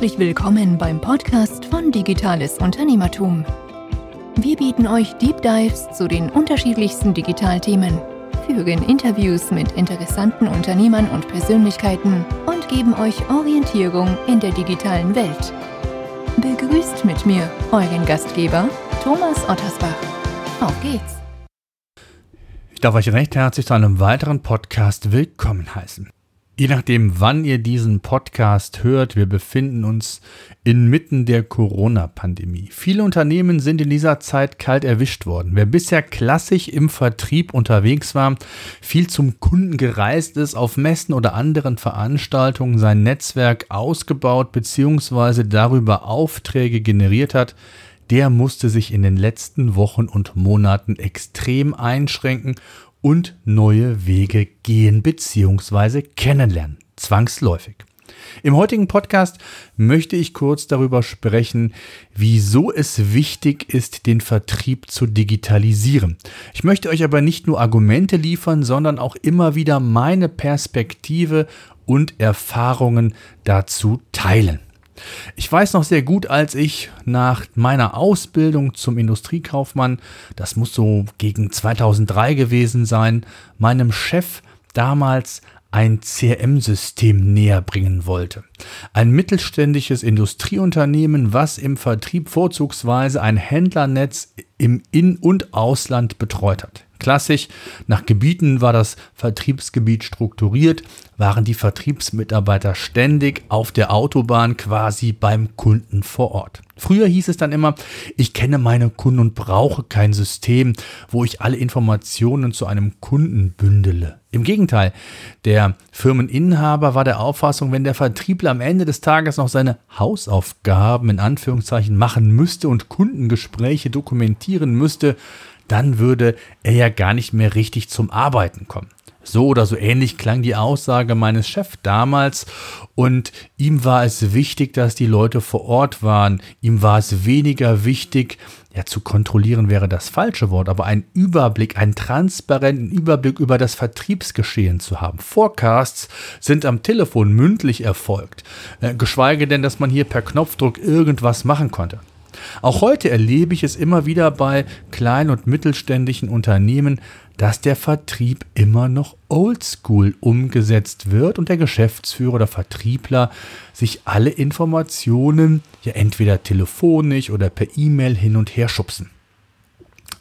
Herzlich willkommen beim Podcast von Digitales Unternehmertum. Wir bieten euch Deep Dives zu den unterschiedlichsten Digitalthemen, führen Interviews mit interessanten Unternehmern und Persönlichkeiten und geben euch Orientierung in der digitalen Welt. Begrüßt mit mir euren Gastgeber Thomas Ottersbach. Auf geht's! Ich darf euch recht herzlich zu einem weiteren Podcast willkommen heißen. Je nachdem, wann ihr diesen Podcast hört, wir befinden uns inmitten der Corona-Pandemie. Viele Unternehmen sind in dieser Zeit kalt erwischt worden. Wer bisher klassisch im Vertrieb unterwegs war, viel zum Kunden gereist ist, auf Messen oder anderen Veranstaltungen sein Netzwerk ausgebaut bzw. darüber Aufträge generiert hat, der musste sich in den letzten Wochen und Monaten extrem einschränken und neue Wege gehen bzw. kennenlernen. Zwangsläufig. Im heutigen Podcast möchte ich kurz darüber sprechen, wieso es wichtig ist, den Vertrieb zu digitalisieren. Ich möchte euch aber nicht nur Argumente liefern, sondern auch immer wieder meine Perspektive und Erfahrungen dazu teilen. Ich weiß noch sehr gut, als ich nach meiner Ausbildung zum Industriekaufmann, das muss so gegen 2003 gewesen sein, meinem Chef damals ein CRM-System näher bringen wollte. Ein mittelständisches Industrieunternehmen, was im Vertrieb vorzugsweise ein Händlernetz im In- und Ausland betreut hat. Klassisch, nach Gebieten war das Vertriebsgebiet strukturiert, waren die Vertriebsmitarbeiter ständig auf der Autobahn quasi beim Kunden vor Ort. Früher hieß es dann immer, ich kenne meine Kunden und brauche kein System, wo ich alle Informationen zu einem Kunden bündele. Im Gegenteil, der Firmeninhaber war der Auffassung, wenn der Vertriebler am Ende des Tages noch seine Hausaufgaben in Anführungszeichen machen müsste und Kundengespräche dokumentieren müsste, dann würde er ja gar nicht mehr richtig zum Arbeiten kommen. So oder so ähnlich klang die Aussage meines Chefs damals und ihm war es wichtig, dass die Leute vor Ort waren. Ihm war es weniger wichtig, ja zu kontrollieren wäre das falsche Wort, aber einen Überblick, einen transparenten Überblick über das Vertriebsgeschehen zu haben. Forecasts sind am Telefon mündlich erfolgt, äh, geschweige denn, dass man hier per Knopfdruck irgendwas machen konnte. Auch heute erlebe ich es immer wieder bei kleinen und mittelständischen Unternehmen, dass der Vertrieb immer noch oldschool umgesetzt wird und der Geschäftsführer oder Vertriebler sich alle Informationen ja entweder telefonisch oder per E-Mail hin und her schubsen.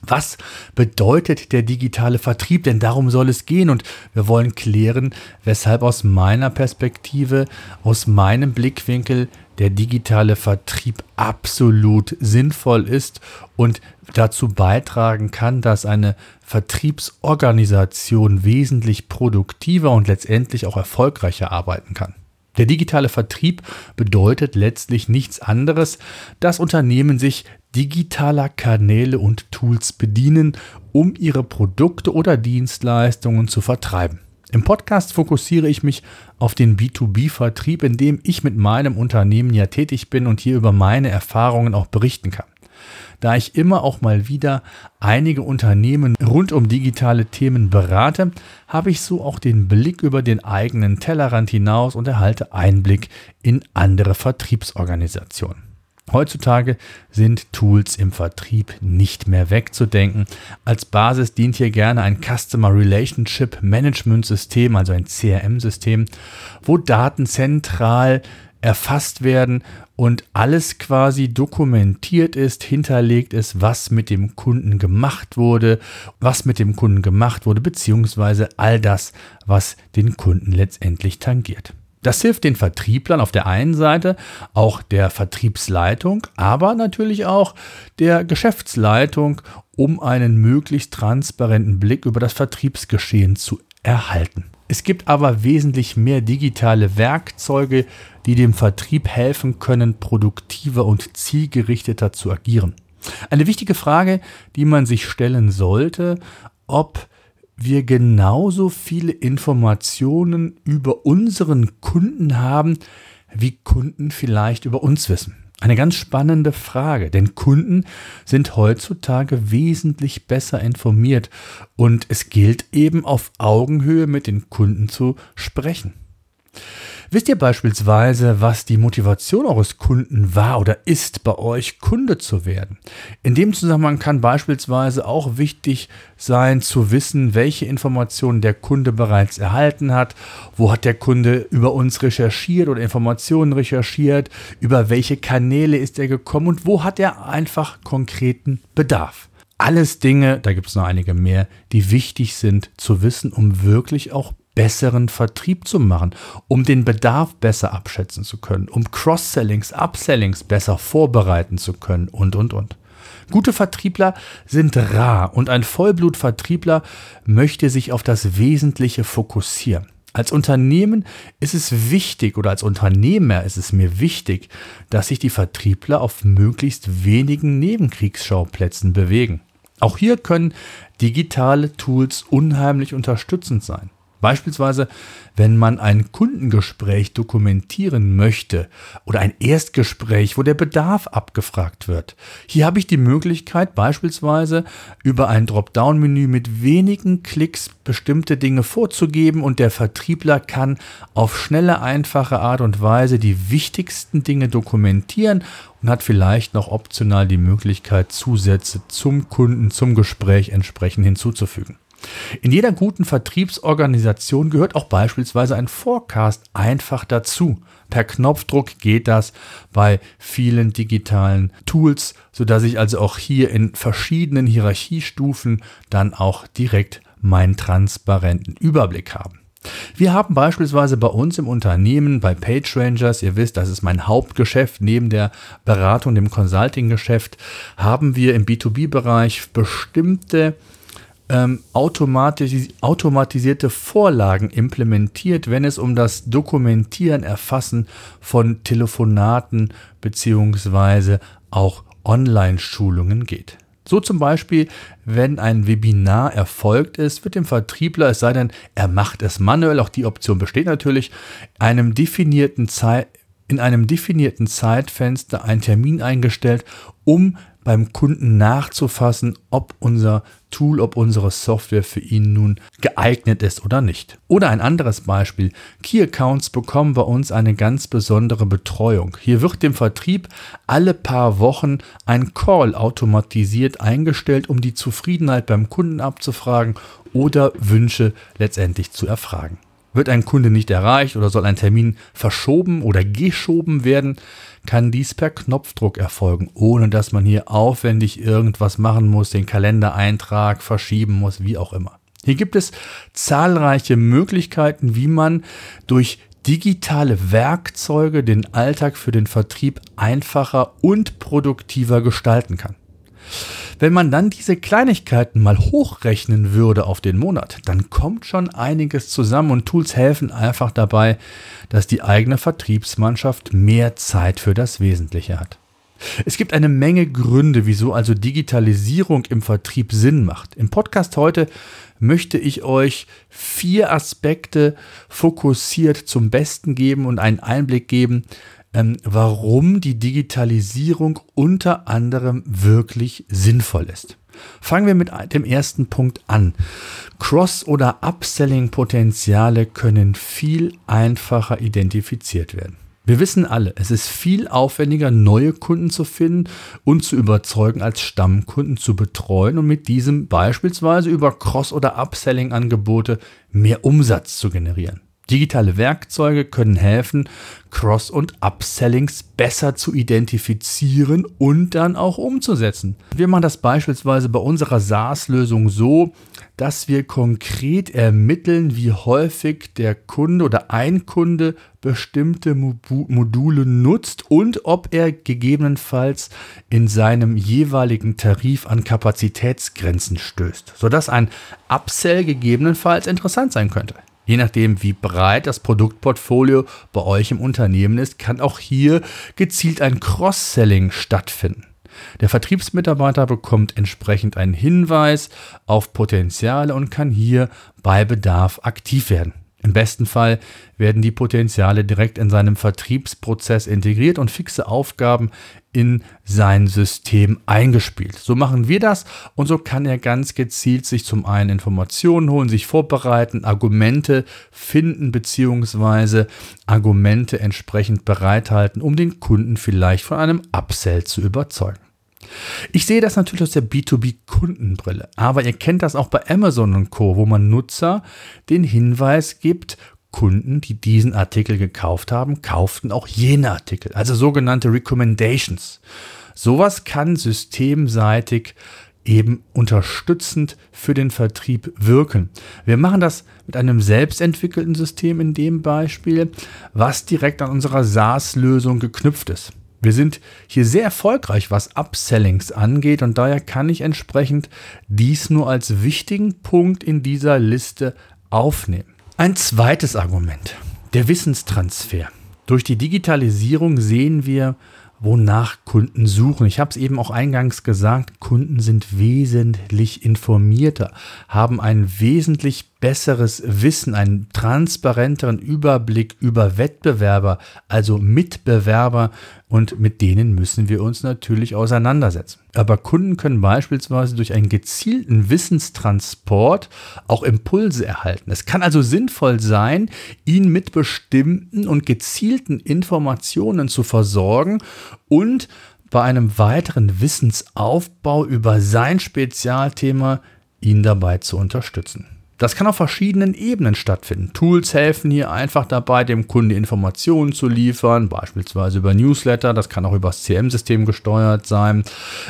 Was bedeutet der digitale Vertrieb? Denn darum soll es gehen und wir wollen klären, weshalb aus meiner Perspektive, aus meinem Blickwinkel der digitale Vertrieb absolut sinnvoll ist und dazu beitragen kann, dass eine Vertriebsorganisation wesentlich produktiver und letztendlich auch erfolgreicher arbeiten kann. Der digitale Vertrieb bedeutet letztlich nichts anderes, dass Unternehmen sich digitaler Kanäle und Tools bedienen, um ihre Produkte oder Dienstleistungen zu vertreiben. Im Podcast fokussiere ich mich auf den B2B-Vertrieb, in dem ich mit meinem Unternehmen ja tätig bin und hier über meine Erfahrungen auch berichten kann. Da ich immer auch mal wieder einige Unternehmen rund um digitale Themen berate, habe ich so auch den Blick über den eigenen Tellerrand hinaus und erhalte Einblick in andere Vertriebsorganisationen. Heutzutage sind Tools im Vertrieb nicht mehr wegzudenken. Als Basis dient hier gerne ein Customer Relationship Management System, also ein CRM-System, wo Daten zentral erfasst werden und alles quasi dokumentiert ist, hinterlegt ist, was mit dem Kunden gemacht wurde, was mit dem Kunden gemacht wurde, beziehungsweise all das, was den Kunden letztendlich tangiert. Das hilft den Vertrieblern auf der einen Seite, auch der Vertriebsleitung, aber natürlich auch der Geschäftsleitung, um einen möglichst transparenten Blick über das Vertriebsgeschehen zu erhalten. Es gibt aber wesentlich mehr digitale Werkzeuge, die dem Vertrieb helfen können, produktiver und zielgerichteter zu agieren. Eine wichtige Frage, die man sich stellen sollte, ob wir genauso viele Informationen über unseren Kunden haben, wie Kunden vielleicht über uns wissen. Eine ganz spannende Frage, denn Kunden sind heutzutage wesentlich besser informiert und es gilt eben auf Augenhöhe mit den Kunden zu sprechen. Wisst ihr beispielsweise, was die Motivation eures Kunden war oder ist, bei euch Kunde zu werden? In dem Zusammenhang kann beispielsweise auch wichtig sein zu wissen, welche Informationen der Kunde bereits erhalten hat, wo hat der Kunde über uns recherchiert oder Informationen recherchiert, über welche Kanäle ist er gekommen und wo hat er einfach konkreten Bedarf. Alles Dinge, da gibt es noch einige mehr, die wichtig sind zu wissen, um wirklich auch besseren Vertrieb zu machen, um den Bedarf besser abschätzen zu können, um Cross-Sellings, Upsellings besser vorbereiten zu können und, und, und. Gute Vertriebler sind rar und ein Vollblutvertriebler möchte sich auf das Wesentliche fokussieren. Als Unternehmen ist es wichtig oder als Unternehmer ist es mir wichtig, dass sich die Vertriebler auf möglichst wenigen Nebenkriegsschauplätzen bewegen. Auch hier können digitale Tools unheimlich unterstützend sein. Beispielsweise, wenn man ein Kundengespräch dokumentieren möchte oder ein Erstgespräch, wo der Bedarf abgefragt wird. Hier habe ich die Möglichkeit, beispielsweise über ein Dropdown-Menü mit wenigen Klicks bestimmte Dinge vorzugeben und der Vertriebler kann auf schnelle, einfache Art und Weise die wichtigsten Dinge dokumentieren und hat vielleicht noch optional die Möglichkeit, Zusätze zum Kunden, zum Gespräch entsprechend hinzuzufügen. In jeder guten Vertriebsorganisation gehört auch beispielsweise ein Forecast einfach dazu. Per Knopfdruck geht das bei vielen digitalen Tools, sodass ich also auch hier in verschiedenen Hierarchiestufen dann auch direkt meinen transparenten Überblick habe. Wir haben beispielsweise bei uns im Unternehmen, bei PageRangers, ihr wisst, das ist mein Hauptgeschäft, neben der Beratung, dem Consulting-Geschäft, haben wir im B2B-Bereich bestimmte ähm, automatis automatisierte Vorlagen implementiert, wenn es um das Dokumentieren, Erfassen von Telefonaten beziehungsweise auch Online-Schulungen geht. So zum Beispiel, wenn ein Webinar erfolgt ist, wird dem Vertriebler, es sei denn, er macht es manuell, auch die Option besteht natürlich, einem definierten Zeit, in einem definierten Zeitfenster ein Termin eingestellt, um beim Kunden nachzufassen, ob unser Tool, ob unsere Software für ihn nun geeignet ist oder nicht. Oder ein anderes Beispiel. Key Accounts bekommen bei uns eine ganz besondere Betreuung. Hier wird dem Vertrieb alle paar Wochen ein Call automatisiert eingestellt, um die Zufriedenheit beim Kunden abzufragen oder Wünsche letztendlich zu erfragen. Wird ein Kunde nicht erreicht oder soll ein Termin verschoben oder geschoben werden, kann dies per Knopfdruck erfolgen, ohne dass man hier aufwendig irgendwas machen muss, den Kalendereintrag verschieben muss, wie auch immer. Hier gibt es zahlreiche Möglichkeiten, wie man durch digitale Werkzeuge den Alltag für den Vertrieb einfacher und produktiver gestalten kann. Wenn man dann diese Kleinigkeiten mal hochrechnen würde auf den Monat, dann kommt schon einiges zusammen und Tools helfen einfach dabei, dass die eigene Vertriebsmannschaft mehr Zeit für das Wesentliche hat. Es gibt eine Menge Gründe, wieso also Digitalisierung im Vertrieb Sinn macht. Im Podcast heute möchte ich euch vier Aspekte fokussiert zum Besten geben und einen Einblick geben, ähm, warum die Digitalisierung unter anderem wirklich sinnvoll ist. Fangen wir mit dem ersten Punkt an. Cross- oder Upselling-Potenziale können viel einfacher identifiziert werden. Wir wissen alle, es ist viel aufwendiger, neue Kunden zu finden und zu überzeugen, als Stammkunden zu betreuen und mit diesem beispielsweise über Cross- oder Upselling-Angebote mehr Umsatz zu generieren. Digitale Werkzeuge können helfen, Cross- und Upsellings besser zu identifizieren und dann auch umzusetzen. Wir machen das beispielsweise bei unserer SaaS-Lösung so, dass wir konkret ermitteln, wie häufig der Kunde oder ein Kunde bestimmte Module nutzt und ob er gegebenenfalls in seinem jeweiligen Tarif an Kapazitätsgrenzen stößt, sodass ein Upsell gegebenenfalls interessant sein könnte. Je nachdem, wie breit das Produktportfolio bei euch im Unternehmen ist, kann auch hier gezielt ein Cross-Selling stattfinden. Der Vertriebsmitarbeiter bekommt entsprechend einen Hinweis auf Potenziale und kann hier bei Bedarf aktiv werden. Im besten Fall werden die Potenziale direkt in seinem Vertriebsprozess integriert und fixe Aufgaben in sein System eingespielt. So machen wir das und so kann er ganz gezielt sich zum einen Informationen holen, sich vorbereiten, Argumente finden bzw. Argumente entsprechend bereithalten, um den Kunden vielleicht von einem Upsell zu überzeugen. Ich sehe das natürlich aus der B2B-Kundenbrille, aber ihr kennt das auch bei Amazon und Co., wo man Nutzer den Hinweis gibt, Kunden, die diesen Artikel gekauft haben, kauften auch jene Artikel, also sogenannte Recommendations. Sowas kann systemseitig eben unterstützend für den Vertrieb wirken. Wir machen das mit einem selbstentwickelten System in dem Beispiel, was direkt an unserer SaaS-Lösung geknüpft ist. Wir sind hier sehr erfolgreich, was Upsellings angeht und daher kann ich entsprechend dies nur als wichtigen Punkt in dieser Liste aufnehmen. Ein zweites Argument, der Wissenstransfer. Durch die Digitalisierung sehen wir, wonach Kunden suchen. Ich habe es eben auch eingangs gesagt, Kunden sind wesentlich informierter, haben ein wesentlich besseres Wissen, einen transparenteren Überblick über Wettbewerber, also Mitbewerber und mit denen müssen wir uns natürlich auseinandersetzen. Aber Kunden können beispielsweise durch einen gezielten Wissenstransport auch Impulse erhalten. Es kann also sinnvoll sein, ihn mit bestimmten und gezielten Informationen zu versorgen und bei einem weiteren Wissensaufbau über sein Spezialthema ihn dabei zu unterstützen. Das kann auf verschiedenen Ebenen stattfinden. Tools helfen hier einfach dabei, dem Kunde Informationen zu liefern, beispielsweise über Newsletter. Das kann auch über das CM-System gesteuert sein.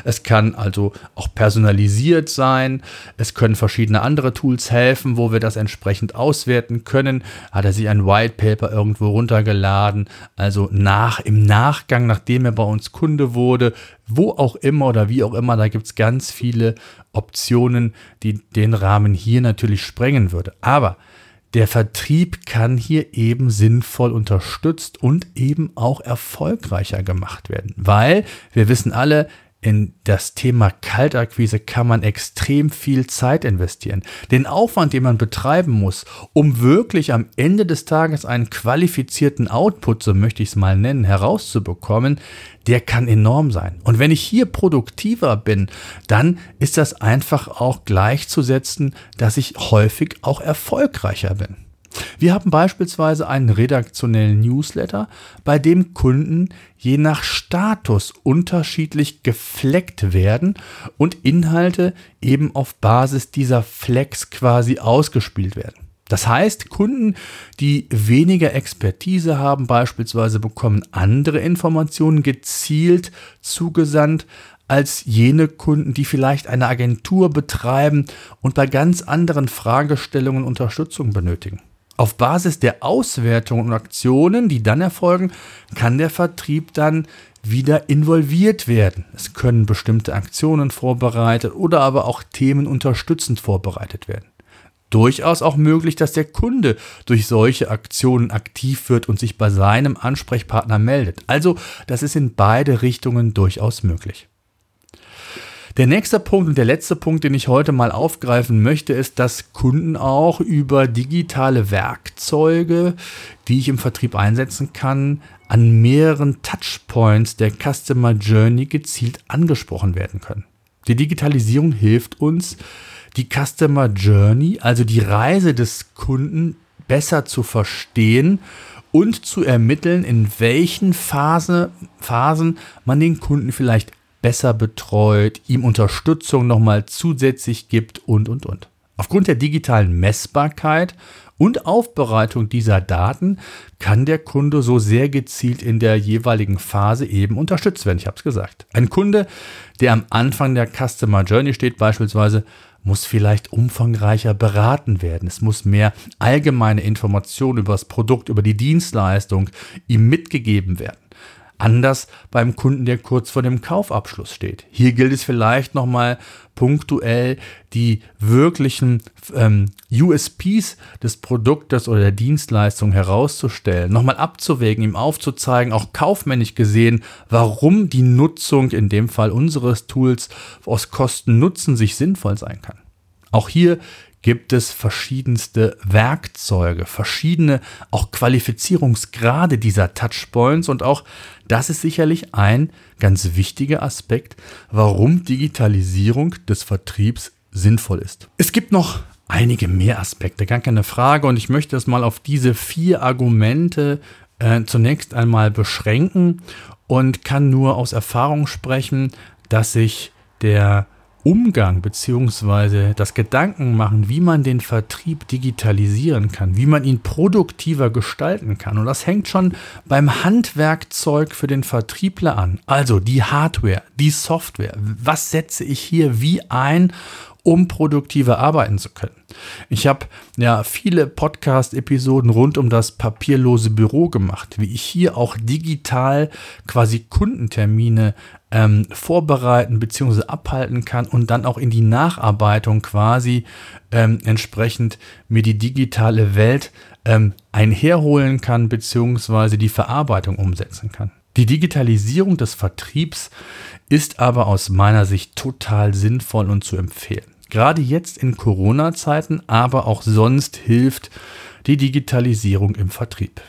Es kann also auch personalisiert sein. Es können verschiedene andere Tools helfen, wo wir das entsprechend auswerten können. Hat er sich ein White Paper irgendwo runtergeladen? Also nach, im Nachgang, nachdem er bei uns Kunde wurde, wo auch immer oder wie auch immer, da gibt es ganz viele Optionen, die den Rahmen hier natürlich sprengen würde. Aber der Vertrieb kann hier eben sinnvoll unterstützt und eben auch erfolgreicher gemacht werden, weil wir wissen alle, in das Thema Kaltakquise kann man extrem viel Zeit investieren. Den Aufwand, den man betreiben muss, um wirklich am Ende des Tages einen qualifizierten Output, so möchte ich es mal nennen, herauszubekommen, der kann enorm sein. Und wenn ich hier produktiver bin, dann ist das einfach auch gleichzusetzen, dass ich häufig auch erfolgreicher bin. Wir haben beispielsweise einen redaktionellen Newsletter, bei dem Kunden je nach Status unterschiedlich gefleckt werden und Inhalte eben auf Basis dieser Flex quasi ausgespielt werden. Das heißt, Kunden, die weniger Expertise haben, beispielsweise bekommen andere Informationen gezielt zugesandt als jene Kunden, die vielleicht eine Agentur betreiben und bei ganz anderen Fragestellungen Unterstützung benötigen. Auf Basis der Auswertungen und Aktionen, die dann erfolgen, kann der Vertrieb dann wieder involviert werden. Es können bestimmte Aktionen vorbereitet oder aber auch Themen unterstützend vorbereitet werden. Durchaus auch möglich, dass der Kunde durch solche Aktionen aktiv wird und sich bei seinem Ansprechpartner meldet. Also das ist in beide Richtungen durchaus möglich. Der nächste Punkt und der letzte Punkt, den ich heute mal aufgreifen möchte, ist, dass Kunden auch über digitale Werkzeuge, die ich im Vertrieb einsetzen kann, an mehreren Touchpoints der Customer Journey gezielt angesprochen werden können. Die Digitalisierung hilft uns, die Customer Journey, also die Reise des Kunden, besser zu verstehen und zu ermitteln, in welchen Phase, Phasen man den Kunden vielleicht besser betreut, ihm Unterstützung nochmal zusätzlich gibt und, und, und. Aufgrund der digitalen Messbarkeit und Aufbereitung dieser Daten kann der Kunde so sehr gezielt in der jeweiligen Phase eben unterstützt werden. Ich habe es gesagt. Ein Kunde, der am Anfang der Customer Journey steht beispielsweise, muss vielleicht umfangreicher beraten werden. Es muss mehr allgemeine Informationen über das Produkt, über die Dienstleistung ihm mitgegeben werden. Anders beim Kunden, der kurz vor dem Kaufabschluss steht. Hier gilt es vielleicht nochmal punktuell die wirklichen ähm, USPs des Produktes oder der Dienstleistung herauszustellen, nochmal abzuwägen, ihm aufzuzeigen, auch kaufmännisch gesehen, warum die Nutzung in dem Fall unseres Tools aus Kosten-Nutzen sich sinnvoll sein kann. Auch hier gibt es verschiedenste Werkzeuge, verschiedene auch Qualifizierungsgrade dieser Touchpoints und auch das ist sicherlich ein ganz wichtiger Aspekt, warum Digitalisierung des Vertriebs sinnvoll ist. Es gibt noch einige mehr Aspekte, gar keine Frage und ich möchte es mal auf diese vier Argumente äh, zunächst einmal beschränken und kann nur aus Erfahrung sprechen, dass sich der Umgang bzw. das Gedankenmachen, wie man den Vertrieb digitalisieren kann, wie man ihn produktiver gestalten kann. Und das hängt schon beim Handwerkzeug für den Vertriebler an. Also die Hardware, die Software. Was setze ich hier wie ein, um produktiver arbeiten zu können. Ich habe ja viele Podcast-Episoden rund um das papierlose Büro gemacht, wie ich hier auch digital quasi Kundentermine ähm, vorbereiten bzw. abhalten kann und dann auch in die Nacharbeitung quasi ähm, entsprechend mir die digitale Welt ähm, einherholen kann bzw. die Verarbeitung umsetzen kann. Die Digitalisierung des Vertriebs ist aber aus meiner Sicht total sinnvoll und zu empfehlen. Gerade jetzt in Corona-Zeiten, aber auch sonst hilft die Digitalisierung im Vertrieb.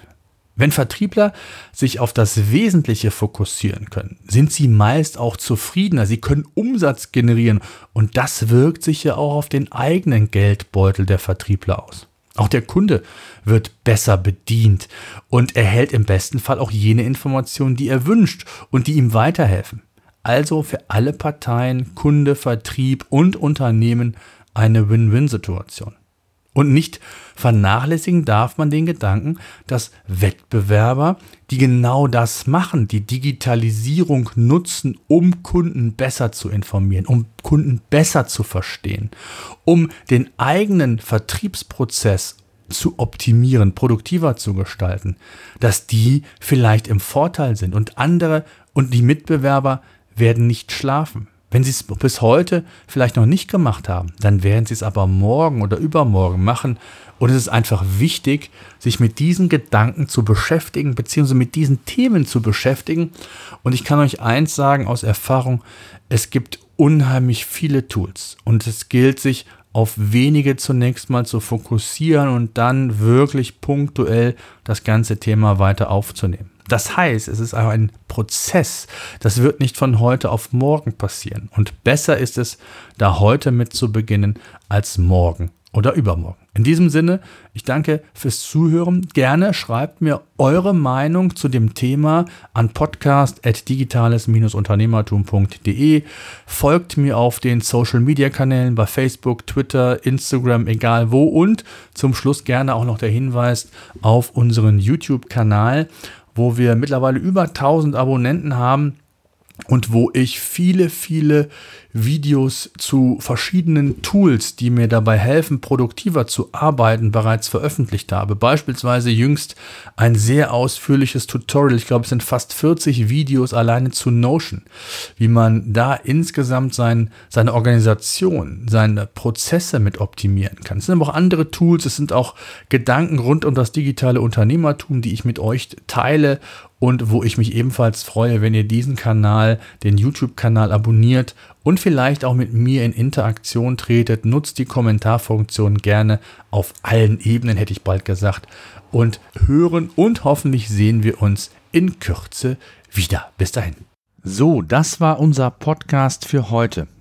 Wenn Vertriebler sich auf das Wesentliche fokussieren können, sind sie meist auch zufriedener, sie können Umsatz generieren und das wirkt sich ja auch auf den eigenen Geldbeutel der Vertriebler aus. Auch der Kunde wird besser bedient und erhält im besten Fall auch jene Informationen, die er wünscht und die ihm weiterhelfen. Also für alle Parteien, Kunde, Vertrieb und Unternehmen eine Win-Win-Situation. Und nicht vernachlässigen darf man den Gedanken, dass Wettbewerber, die genau das machen, die Digitalisierung nutzen, um Kunden besser zu informieren, um Kunden besser zu verstehen, um den eigenen Vertriebsprozess zu optimieren, produktiver zu gestalten, dass die vielleicht im Vorteil sind und andere und die Mitbewerber werden nicht schlafen. Wenn Sie es bis heute vielleicht noch nicht gemacht haben, dann werden Sie es aber morgen oder übermorgen machen. Und es ist einfach wichtig, sich mit diesen Gedanken zu beschäftigen, beziehungsweise mit diesen Themen zu beschäftigen. Und ich kann euch eins sagen aus Erfahrung, es gibt unheimlich viele Tools. Und es gilt sich auf wenige zunächst mal zu fokussieren und dann wirklich punktuell das ganze Thema weiter aufzunehmen. Das heißt, es ist ein Prozess. Das wird nicht von heute auf morgen passieren. Und besser ist es, da heute mit zu beginnen, als morgen oder übermorgen. In diesem Sinne, ich danke fürs Zuhören. Gerne schreibt mir eure Meinung zu dem Thema an podcast.digitales-unternehmertum.de. Folgt mir auf den Social Media Kanälen bei Facebook, Twitter, Instagram, egal wo. Und zum Schluss gerne auch noch der Hinweis auf unseren YouTube-Kanal wo wir mittlerweile über 1000 Abonnenten haben und wo ich viele, viele Videos zu verschiedenen Tools, die mir dabei helfen, produktiver zu arbeiten, bereits veröffentlicht habe. Beispielsweise jüngst ein sehr ausführliches Tutorial, ich glaube es sind fast 40 Videos alleine zu Notion, wie man da insgesamt sein, seine Organisation, seine Prozesse mit optimieren kann. Es sind aber auch andere Tools, es sind auch Gedanken rund um das digitale Unternehmertum, die ich mit euch teile und wo ich mich ebenfalls freue, wenn ihr diesen Kanal, den YouTube-Kanal abonniert und vielleicht auch mit mir in Interaktion tretet. Nutzt die Kommentarfunktion gerne auf allen Ebenen, hätte ich bald gesagt. Und hören und hoffentlich sehen wir uns in Kürze wieder. Bis dahin. So, das war unser Podcast für heute.